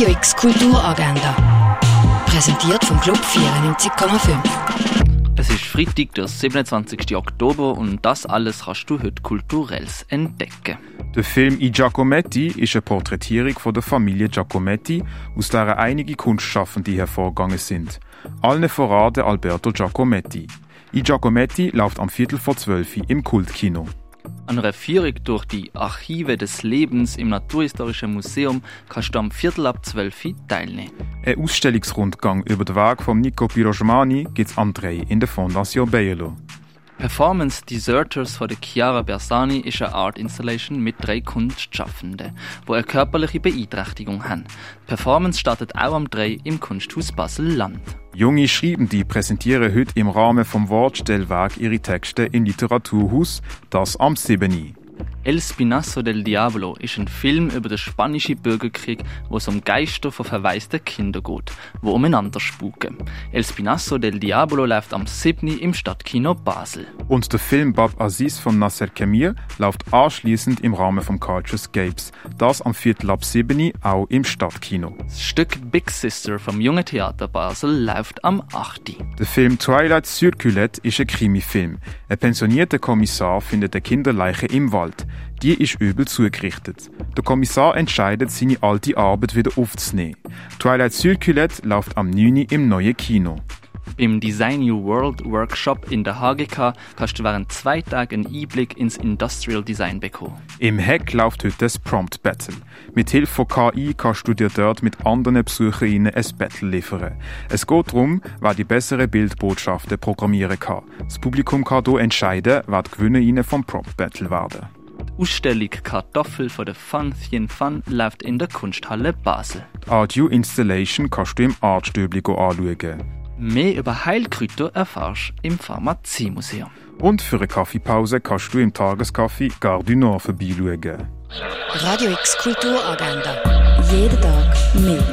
Radio X Kulturagenda. Präsentiert vom Club 94,5. Es ist Freitag, der 27. Oktober und das alles kannst du heute kulturelles entdecken. Der Film I Giacometti ist eine Porträtierung von der Familie Giacometti, aus der einige Kunstschaffende hervorgegangen sind. Allen voran der Alberto Giacometti. I Giacometti läuft am Viertel vor zwölf im Kultkino. An einer Führung durch die Archive des Lebens im Naturhistorischen Museum kannst du am Viertel ab 12 Uhr teilnehmen. Ein Ausstellungsrundgang über den Weg von Nico Pirosmani gibt es am 3 in der Fondation Bayerlo. Performance Deserters von der Chiara Bersani ist eine Art Installation mit drei Kunstschaffenden, die eine körperliche Beeinträchtigung haben. Die Performance startet auch am 3 im Kunsthaus Basel-Land. Junge Schreibende präsentieren heute im Rahmen vom Wortstellwerk ihre Texte im Literaturhaus, das am 7. El Spinazo del Diablo ist ein Film über den spanischen Bürgerkrieg, wo es um Geister von verwaisten Kindern geht, die umeinander spuken. El Spinazo del Diablo läuft am 7. im Stadtkino Basel. Und der Film Bab Aziz von Nasser Kemir läuft anschließend im Rahmen vom Culture Scapes, das am Viertel ab 7. auch im Stadtkino. Das Stück Big Sister vom Jungen Theater Basel läuft am 8. Der Film Twilight Circulate ist ein Krimifilm. Ein pensionierter Kommissar findet eine Kinderleiche im Wald. Die ist übel zugerichtet. Der Kommissar entscheidet, seine alte Arbeit wieder aufzunehmen. Twilight Circulate läuft am 9. im neuen Kino. Beim Design New World Workshop in der HGK kannst du während zwei Tagen einen Einblick ins Industrial Design bekommen. Im Hack läuft heute das Prompt Battle. Mit Hilfe von KI kannst du dir dort mit anderen BesucherInnen ein Battle liefern. Es geht darum, wer die besseren Bildbotschaften programmieren kann. Das Publikum kann hier entscheiden, wer die GewinnerInnen vom Prompt Battle werden. Die Ausstellung Kartoffel von der Fun Thien Fun läuft in der Kunsthalle Basel. Die Audio Installation kannst du im Artstöbli anschauen. Mehr über Heilkräuter erfährst du im Pharmaziemuseum. Und für eine Kaffeepause kannst du im Tageskaffee Gare du Nord vorbeischauen. Radio X Kulturagenda. Jeden Tag mehr.